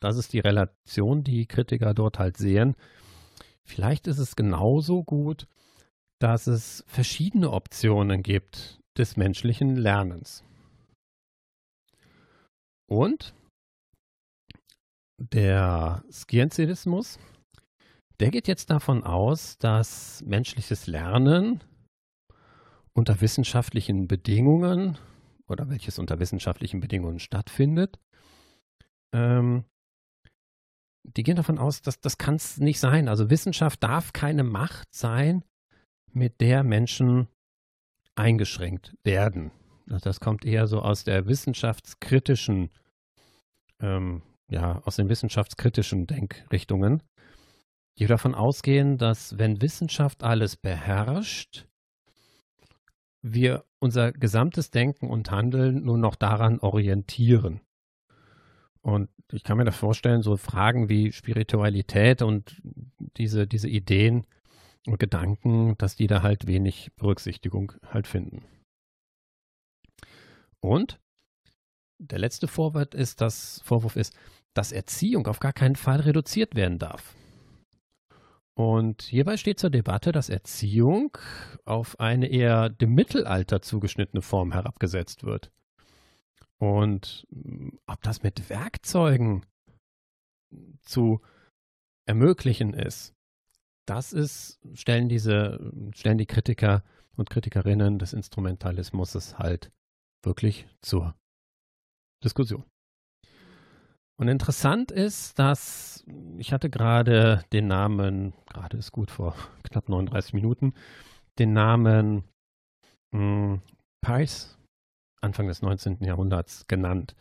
das ist die Relation, die Kritiker dort halt sehen, vielleicht ist es genauso gut, dass es verschiedene Optionen gibt, des menschlichen Lernens. Und der Scienzialismus, der geht jetzt davon aus, dass menschliches Lernen unter wissenschaftlichen Bedingungen oder welches unter wissenschaftlichen Bedingungen stattfindet, ähm, die gehen davon aus, dass das kann es nicht sein. Also Wissenschaft darf keine Macht sein, mit der Menschen eingeschränkt werden. Das kommt eher so aus der wissenschaftskritischen, ähm, ja, aus den wissenschaftskritischen Denkrichtungen, die davon ausgehen, dass wenn Wissenschaft alles beherrscht, wir unser gesamtes Denken und Handeln nur noch daran orientieren. Und ich kann mir das vorstellen, so Fragen wie Spiritualität und diese, diese Ideen und Gedanken, dass die da halt wenig Berücksichtigung halt finden. Und der letzte Vorwurf ist, dass, Vorwurf ist, dass Erziehung auf gar keinen Fall reduziert werden darf. Und hierbei steht zur Debatte, dass Erziehung auf eine eher dem Mittelalter zugeschnittene Form herabgesetzt wird. Und hm, ob das mit Werkzeugen zu ermöglichen ist, das ist, stellen diese, stellen die Kritiker und Kritikerinnen des Instrumentalismus halt wirklich zur Diskussion. Und interessant ist, dass ich hatte gerade den Namen, gerade ist gut vor knapp 39 Minuten, den Namen hm, Peirce Anfang des 19. Jahrhunderts genannt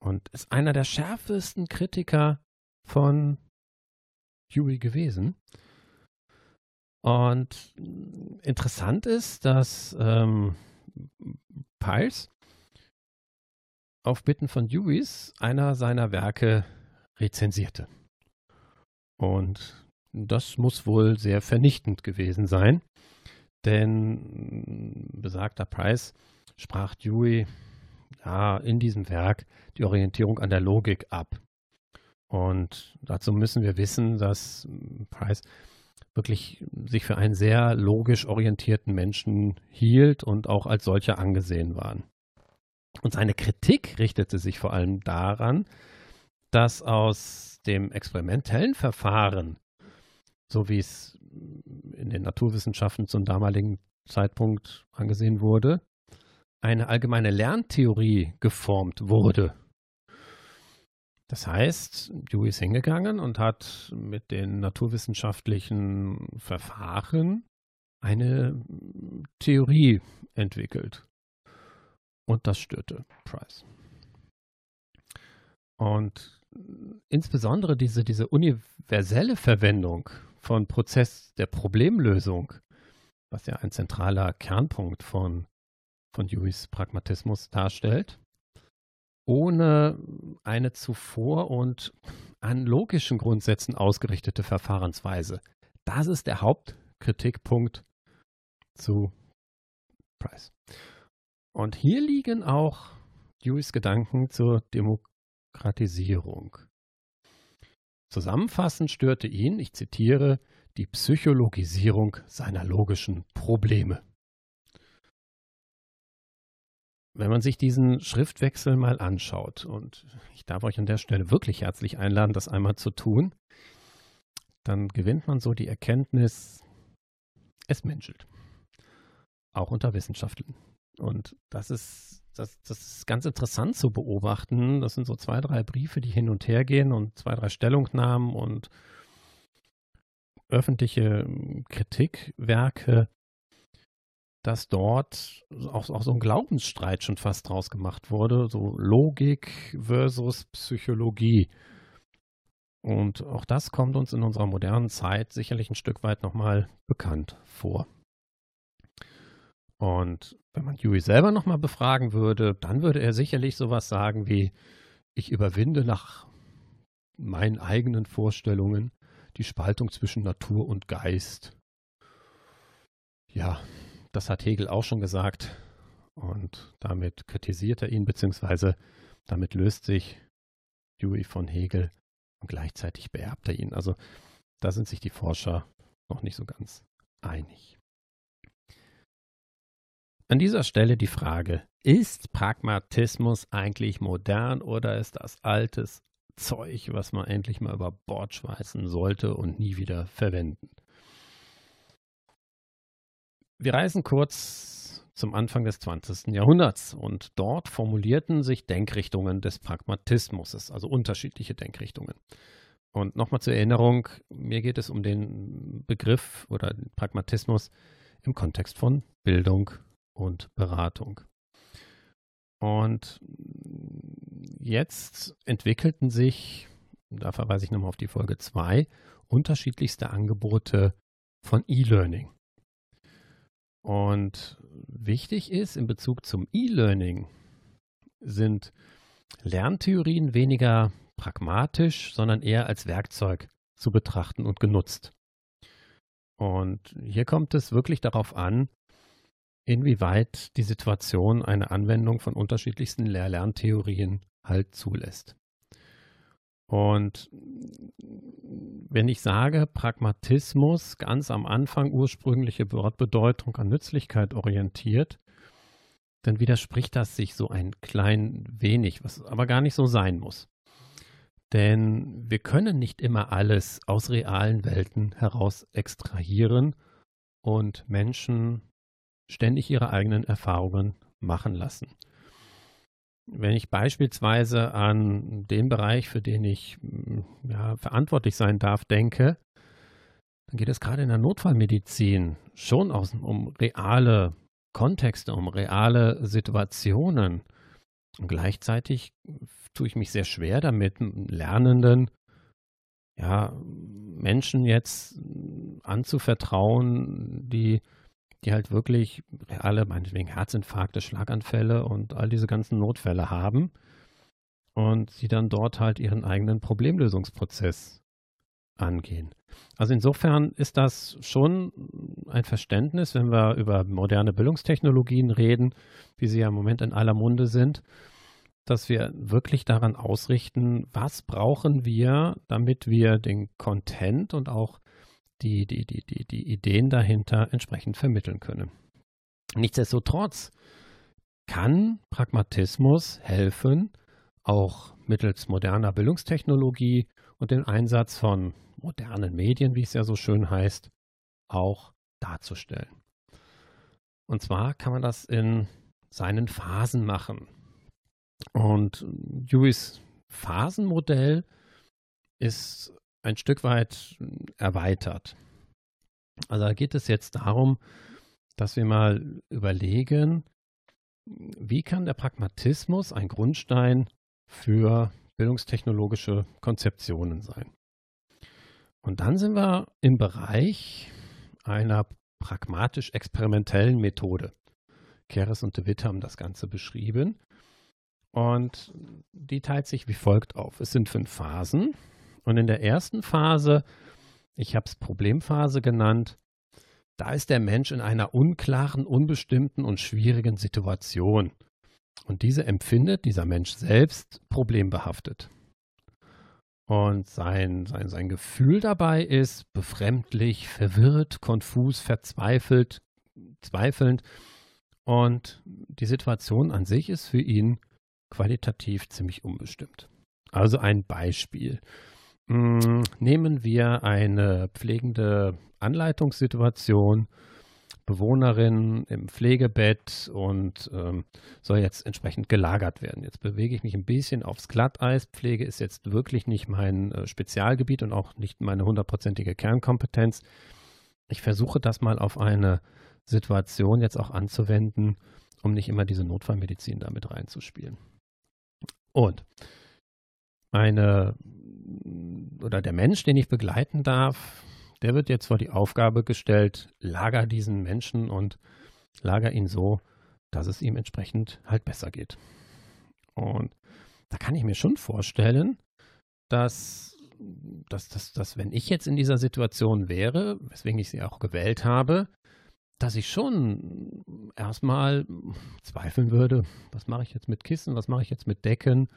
und ist einer der schärfsten Kritiker von Dewey gewesen. Und interessant ist, dass ähm, Peirce auf Bitten von Deweys einer seiner Werke rezensierte. Und das muss wohl sehr vernichtend gewesen sein, denn besagter Price sprach Dewey ja, in diesem Werk die Orientierung an der Logik ab. Und dazu müssen wir wissen, dass Price wirklich sich für einen sehr logisch orientierten Menschen hielt und auch als solcher angesehen war. Und seine Kritik richtete sich vor allem daran, dass aus dem experimentellen Verfahren, so wie es in den Naturwissenschaften zum damaligen Zeitpunkt angesehen wurde, eine allgemeine Lerntheorie geformt wurde. Das heißt, Dewey ist hingegangen und hat mit den naturwissenschaftlichen Verfahren eine Theorie entwickelt. Und das störte Price. Und insbesondere diese, diese universelle Verwendung von Prozess der Problemlösung, was ja ein zentraler Kernpunkt von, von Deweys Pragmatismus darstellt, ohne eine zuvor und an logischen Grundsätzen ausgerichtete Verfahrensweise. Das ist der Hauptkritikpunkt zu Price. Und hier liegen auch Deweys Gedanken zur Demokratisierung. Zusammenfassend störte ihn, ich zitiere, die Psychologisierung seiner logischen Probleme. Wenn man sich diesen Schriftwechsel mal anschaut, und ich darf euch an der Stelle wirklich herzlich einladen, das einmal zu tun, dann gewinnt man so die Erkenntnis, es menschelt. Auch unter Wissenschaftlern. Und das ist, das, das ist ganz interessant zu beobachten. Das sind so zwei, drei Briefe, die hin und her gehen und zwei, drei Stellungnahmen und öffentliche hm, Kritikwerke, dass dort auch, auch so ein Glaubensstreit schon fast draus gemacht wurde, so Logik versus Psychologie. Und auch das kommt uns in unserer modernen Zeit sicherlich ein Stück weit nochmal bekannt vor. Und wenn man Dewey selber nochmal befragen würde, dann würde er sicherlich sowas sagen wie, ich überwinde nach meinen eigenen Vorstellungen die Spaltung zwischen Natur und Geist. Ja, das hat Hegel auch schon gesagt und damit kritisiert er ihn, beziehungsweise damit löst sich Dewey von Hegel und gleichzeitig beerbt er ihn. Also da sind sich die Forscher noch nicht so ganz einig. An dieser Stelle die Frage, ist Pragmatismus eigentlich modern oder ist das altes Zeug, was man endlich mal über Bord schmeißen sollte und nie wieder verwenden? Wir reisen kurz zum Anfang des 20. Jahrhunderts und dort formulierten sich Denkrichtungen des Pragmatismus, also unterschiedliche Denkrichtungen. Und nochmal zur Erinnerung, mir geht es um den Begriff oder den Pragmatismus im Kontext von Bildung und Beratung. Und jetzt entwickelten sich, da verweise ich nochmal auf die Folge 2, unterschiedlichste Angebote von E-Learning. Und wichtig ist in Bezug zum E-Learning sind Lerntheorien weniger pragmatisch, sondern eher als Werkzeug zu betrachten und genutzt. Und hier kommt es wirklich darauf an, inwieweit die Situation eine Anwendung von unterschiedlichsten Lehr-Lerntheorien halt zulässt. Und wenn ich sage Pragmatismus ganz am Anfang ursprüngliche Wortbedeutung an Nützlichkeit orientiert, dann widerspricht das sich so ein klein wenig, was aber gar nicht so sein muss. Denn wir können nicht immer alles aus realen Welten heraus extrahieren und Menschen ständig ihre eigenen Erfahrungen machen lassen. Wenn ich beispielsweise an den Bereich, für den ich mm, ja, verantwortlich sein darf, denke, dann geht es gerade in der Notfallmedizin schon um reale Kontexte, um reale Situationen. Und gleichzeitig tue ich mich sehr schwer damit, Lernenden, ja, Menschen jetzt anzuvertrauen, die, die halt wirklich reale, meinetwegen Herzinfarkte, Schlaganfälle und all diese ganzen Notfälle haben und sie dann dort halt ihren eigenen Problemlösungsprozess angehen. Also insofern ist das schon ein Verständnis, wenn wir über moderne Bildungstechnologien reden, wie sie ja im Moment in aller Munde sind, dass wir wirklich daran ausrichten, was brauchen wir, damit wir den Content und auch die, die, die, die, die Ideen dahinter entsprechend vermitteln können. Nichtsdestotrotz kann Pragmatismus helfen, auch mittels moderner Bildungstechnologie und dem Einsatz von modernen Medien, wie es ja so schön heißt, auch darzustellen. Und zwar kann man das in seinen Phasen machen. Und Deweys Phasenmodell ist ein Stück weit erweitert. Also da geht es jetzt darum, dass wir mal überlegen, wie kann der Pragmatismus ein Grundstein für bildungstechnologische Konzeptionen sein. Und dann sind wir im Bereich einer pragmatisch-experimentellen Methode. Keres und de Witt haben das Ganze beschrieben. Und die teilt sich wie folgt auf. Es sind fünf Phasen. Und in der ersten Phase, ich habe es Problemphase genannt, da ist der Mensch in einer unklaren, unbestimmten und schwierigen Situation. Und diese empfindet dieser Mensch selbst problembehaftet. Und sein, sein, sein Gefühl dabei ist befremdlich, verwirrt, konfus, verzweifelt, zweifelnd. Und die Situation an sich ist für ihn qualitativ ziemlich unbestimmt. Also ein Beispiel. Hm, nehmen wir eine pflegende Anleitungssituation Bewohnerin im Pflegebett und ähm, soll jetzt entsprechend gelagert werden. Jetzt bewege ich mich ein bisschen aufs Glatteis. Pflege ist jetzt wirklich nicht mein äh, Spezialgebiet und auch nicht meine hundertprozentige Kernkompetenz. Ich versuche das mal auf eine Situation jetzt auch anzuwenden, um nicht immer diese Notfallmedizin damit reinzuspielen. Und eine oder der Mensch, den ich begleiten darf, der wird jetzt vor die Aufgabe gestellt, lager diesen Menschen und lager ihn so, dass es ihm entsprechend halt besser geht. Und da kann ich mir schon vorstellen, dass, dass, dass, dass wenn ich jetzt in dieser Situation wäre, weswegen ich sie auch gewählt habe, dass ich schon erstmal zweifeln würde, was mache ich jetzt mit Kissen, was mache ich jetzt mit Decken,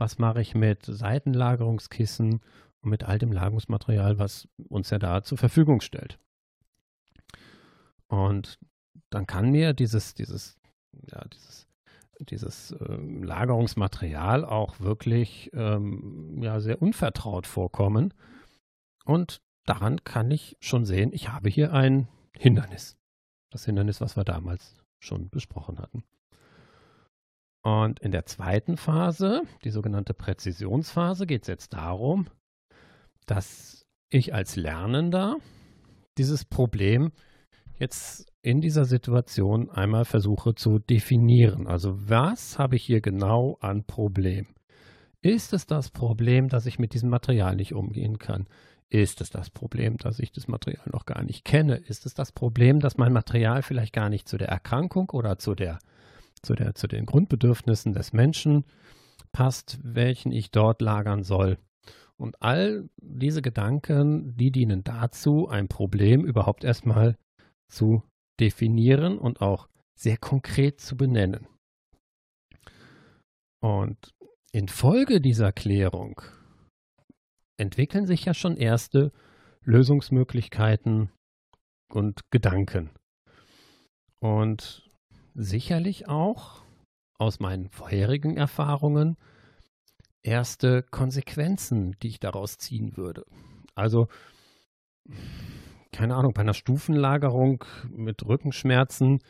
was mache ich mit Seitenlagerungskissen und mit all dem Lagerungsmaterial, was uns ja da zur Verfügung stellt. Und dann kann mir dieses, dieses, ja, dieses, dieses äh, Lagerungsmaterial auch wirklich ähm, ja, sehr unvertraut vorkommen. Und daran kann ich schon sehen, ich habe hier ein Hindernis. Das Hindernis, was wir damals schon besprochen hatten. Und in der zweiten Phase, die sogenannte Präzisionsphase, geht es jetzt darum, dass ich als Lernender dieses Problem jetzt in dieser Situation einmal versuche zu definieren. Also was habe ich hier genau an Problem? Ist es das Problem, dass ich mit diesem Material nicht umgehen kann? Ist es das Problem, dass ich das Material noch gar nicht kenne? Ist es das Problem, dass mein Material vielleicht gar nicht zu der Erkrankung oder zu, der, zu, der, zu den Grundbedürfnissen des Menschen passt, welchen ich dort lagern soll? Und all diese Gedanken, die dienen dazu, ein Problem überhaupt erstmal zu definieren und auch sehr konkret zu benennen. Und infolge dieser Klärung entwickeln sich ja schon erste Lösungsmöglichkeiten und Gedanken. Und sicherlich auch aus meinen vorherigen Erfahrungen erste Konsequenzen, die ich daraus ziehen würde. Also, keine Ahnung, bei einer Stufenlagerung mit Rückenschmerzen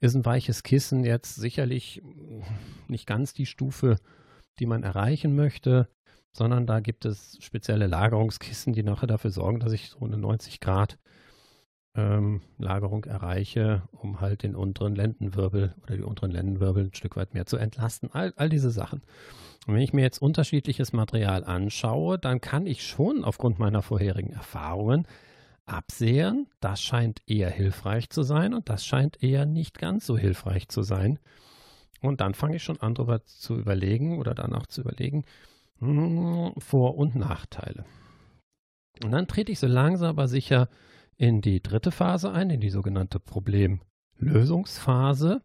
ist ein weiches Kissen jetzt sicherlich nicht ganz die Stufe, die man erreichen möchte. sondern da gibt es spezielle Lagerungskisten, die nachher dafür sorgen, dass ich so eine 90 Grad ähm, Lagerung erreiche, um halt den unteren Lendenwirbel oder die unteren Lendenwirbel ein Stück weit mehr zu entlasten. All, all diese Sachen. Und wenn ich mir jetzt unterschiedliches Material anschaue, dann kann ich schon aufgrund meiner vorherigen Erfahrungen absehen, das scheint eher hilfreich zu sein und das scheint eher nicht ganz so hilfreich zu sein. Und dann fange ich schon an, darüber zu überlegen oder danach zu überlegen, hm, Vor- und Nachteile. Und dann trete ich so langsam aber sicher in die dritte Phase ein, in die sogenannte Problemlösungsphase.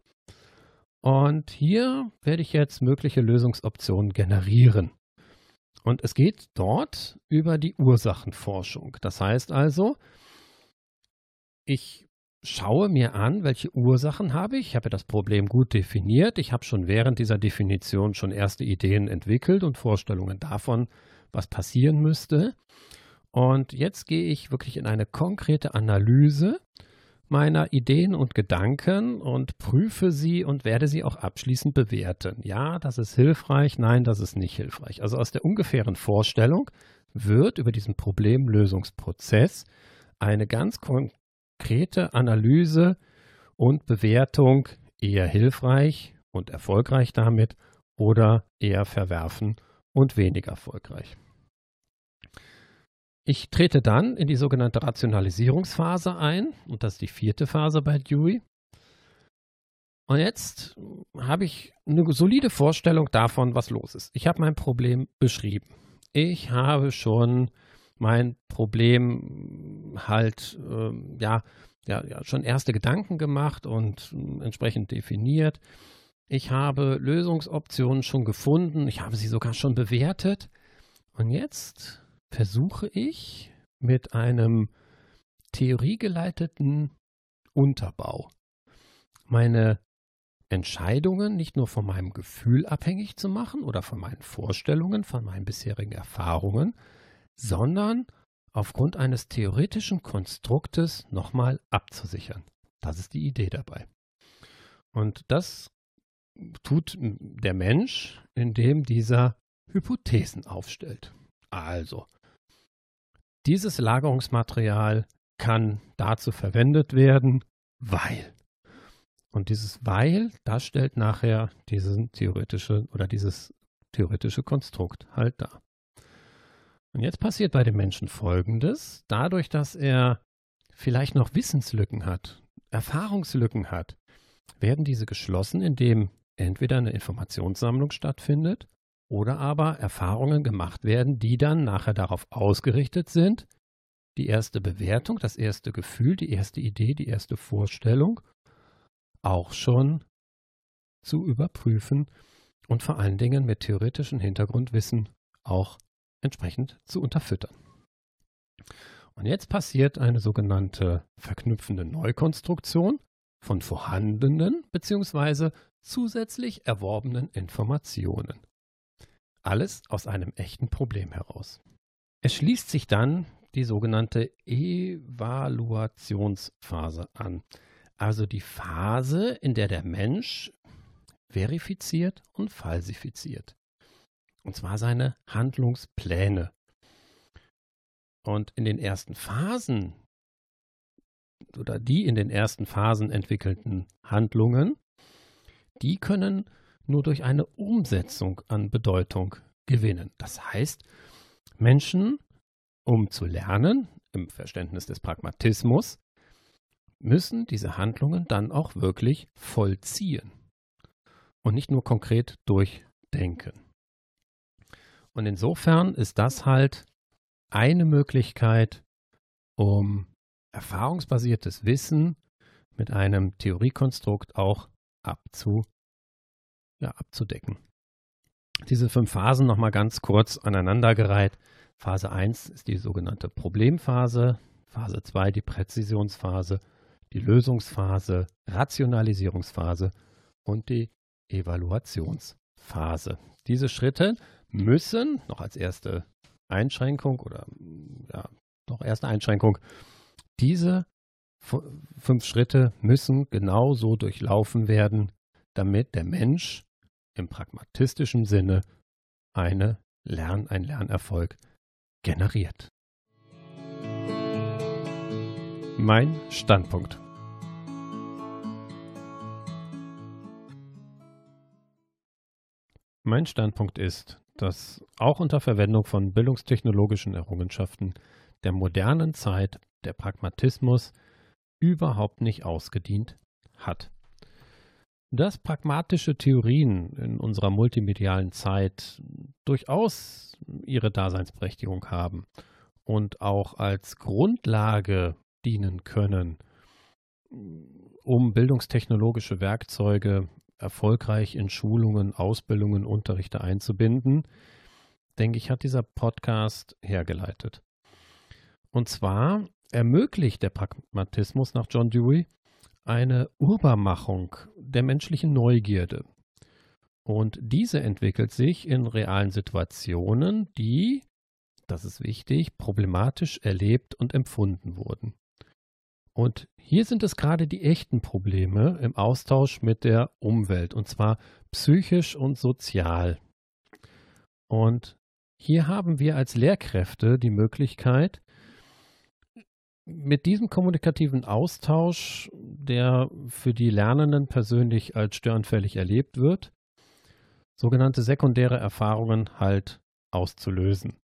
Und hier werde ich jetzt mögliche Lösungsoptionen generieren. Und es geht dort über die Ursachenforschung. Das heißt also, ich schaue mir an, welche Ursachen habe ich. Ich habe das Problem gut definiert. Ich habe schon während dieser Definition schon erste Ideen entwickelt und Vorstellungen davon, was passieren müsste. Und jetzt gehe ich wirklich in eine konkrete Analyse meiner Ideen und Gedanken und prüfe sie und werde sie auch abschließend bewerten. Ja, das ist hilfreich, nein, das ist nicht hilfreich. Also aus der ungefähren Vorstellung wird über diesen Problemlösungsprozess eine ganz konkrete Analyse und Bewertung eher hilfreich und erfolgreich damit oder eher verwerfen und weniger erfolgreich. Ich trete dann in die sogenannte Rationalisierungsphase ein und das ist die vierte Phase bei Dewey. Und jetzt habe ich eine solide Vorstellung davon, was los ist. Ich habe mein Problem beschrieben. Ich habe schon mein Problem halt, äh, ja, ja, ja, schon erste Gedanken gemacht und äh, entsprechend definiert. Ich habe Lösungsoptionen schon gefunden. Ich habe sie sogar schon bewertet. Und jetzt versuche ich mit einem theoriegeleiteten Unterbau meine Entscheidungen nicht nur von meinem Gefühl abhängig zu machen oder von meinen Vorstellungen, von meinen bisherigen Erfahrungen, sondern aufgrund eines theoretischen Konstruktes nochmal abzusichern. Das ist die Idee dabei. Und das tut der Mensch, indem dieser Hypothesen aufstellt. Also, dieses Lagerungsmaterial kann dazu verwendet werden, weil. Und dieses weil, das stellt nachher diesen theoretische oder dieses theoretische Konstrukt halt dar. Und jetzt passiert bei dem Menschen Folgendes. Dadurch, dass er vielleicht noch Wissenslücken hat, Erfahrungslücken hat, werden diese geschlossen, indem entweder eine Informationssammlung stattfindet oder aber Erfahrungen gemacht werden, die dann nachher darauf ausgerichtet sind, die erste Bewertung, das erste Gefühl, die erste Idee, die erste Vorstellung auch schon zu überprüfen und vor allen Dingen mit theoretischem Hintergrundwissen auch entsprechend zu unterfüttern. Und jetzt passiert eine sogenannte verknüpfende Neukonstruktion von vorhandenen bzw. zusätzlich erworbenen Informationen. Alles aus einem echten Problem heraus. Es schließt sich dann die sogenannte Evaluationsphase an. Also die Phase, in der der Mensch verifiziert und falsifiziert. Und zwar seine Handlungspläne. Und in den ersten Phasen oder die in den ersten Phasen entwickelten Handlungen, die können nur durch eine Umsetzung an Bedeutung gewinnen. Das heißt, Menschen, um zu lernen, im Verständnis des Pragmatismus, müssen diese Handlungen dann auch wirklich vollziehen und nicht nur konkret durchdenken. Und insofern ist das halt eine Möglichkeit, um erfahrungsbasiertes Wissen mit einem Theoriekonstrukt auch abzu ja, abzudecken. Diese fünf Phasen nochmal ganz kurz aneinandergereiht. Phase 1 ist die sogenannte Problemphase, Phase 2 die Präzisionsphase, die Lösungsphase, Rationalisierungsphase und die Evaluationsphase. Diese Schritte müssen noch als erste Einschränkung oder ja, noch erste Einschränkung, diese fünf Schritte müssen genauso durchlaufen werden, damit der Mensch im pragmatistischen Sinne eine Lern ein Lernerfolg generiert. Mein Standpunkt. Mein Standpunkt ist, dass auch unter Verwendung von bildungstechnologischen Errungenschaften der modernen Zeit der Pragmatismus überhaupt nicht ausgedient hat. Dass pragmatische Theorien in unserer multimedialen Zeit durchaus ihre Daseinsberechtigung haben und auch als Grundlage dienen können, um bildungstechnologische Werkzeuge erfolgreich in Schulungen, Ausbildungen, Unterrichte einzubinden, denke ich, hat dieser Podcast hergeleitet. Und zwar ermöglicht der Pragmatismus nach John Dewey eine Urbarmachung der menschlichen Neugierde. Und diese entwickelt sich in realen Situationen, die, das ist wichtig, problematisch erlebt und empfunden wurden. Und hier sind es gerade die echten Probleme im Austausch mit der Umwelt, und zwar psychisch und sozial. Und hier haben wir als Lehrkräfte die Möglichkeit, mit diesem kommunikativen Austausch, der für die Lernenden persönlich als störanfällig erlebt wird, sogenannte sekundäre Erfahrungen halt auszulösen.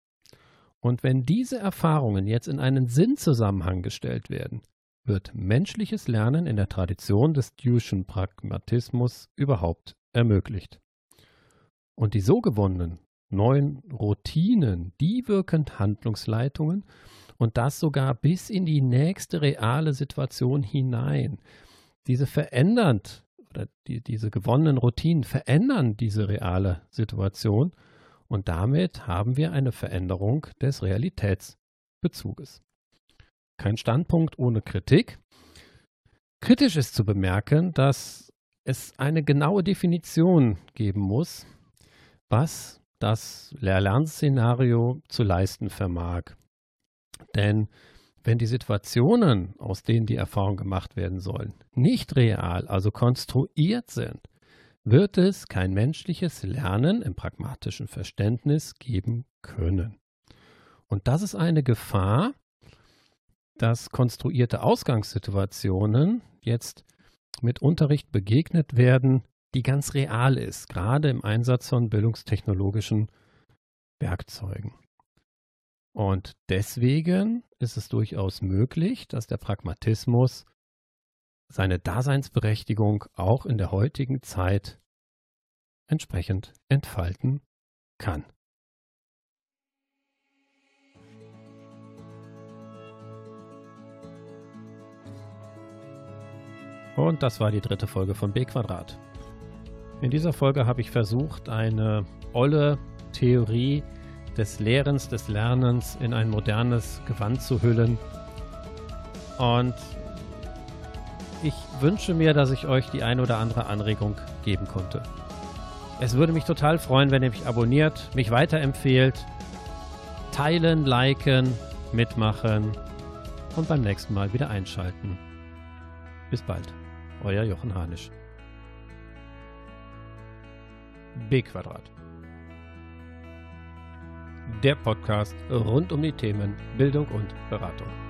Und wenn diese Erfahrungen jetzt in einen Sinnzusammenhang gestellt werden, wird menschliches Lernen in der Tradition des Dew'schen Pragmatismus überhaupt ermöglicht. Und die so gewonnenen neuen Routinen, die wirken Handlungsleitungen und das sogar bis in die nächste reale Situation hinein. Diese verändert oder die, diese gewonnenen Routinen verändern diese reale Situation und damit haben wir eine Veränderung des Realitätsbezuges. Kein Standpunkt ohne Kritik. Kritisch ist zu bemerken, dass es eine genaue Definition geben muss, was das Lehr-Lern-Szenario zu leisten vermag. Denn wenn die Situationen, aus denen die Erfahrungen gemacht werden sollen, nicht real, also konstruiert sind, wird es kein menschliches Lernen im pragmatischen Verständnis geben können. Und das ist eine Gefahr, dass konstruierte Ausgangssituationen jetzt mit Unterricht begegnet werden, die ganz real ist, gerade im Einsatz von bildungstechnologischen Werkzeugen. Und deswegen ist es durchaus möglich, dass der Pragmatismus seine Daseinsberechtigung auch in der heutigen Zeit entsprechend entfalten kann. Und das war die dritte Folge von B Quadrat. In dieser Folge habe ich versucht, eine olle Theorie des Lehrens, des Lernens in ein modernes Gewand zu hüllen. Und ich wünsche mir, dass ich euch die ein oder andere Anregung geben konnte. Es würde mich total freuen, wenn ihr mich abonniert, mich weiterempfehlt, teilen, liken, mitmachen und beim nächsten Mal wieder einschalten. Bis bald. Euer Jochen Hanisch. B Quadrat. Der Podcast rund um die Themen Bildung und Beratung.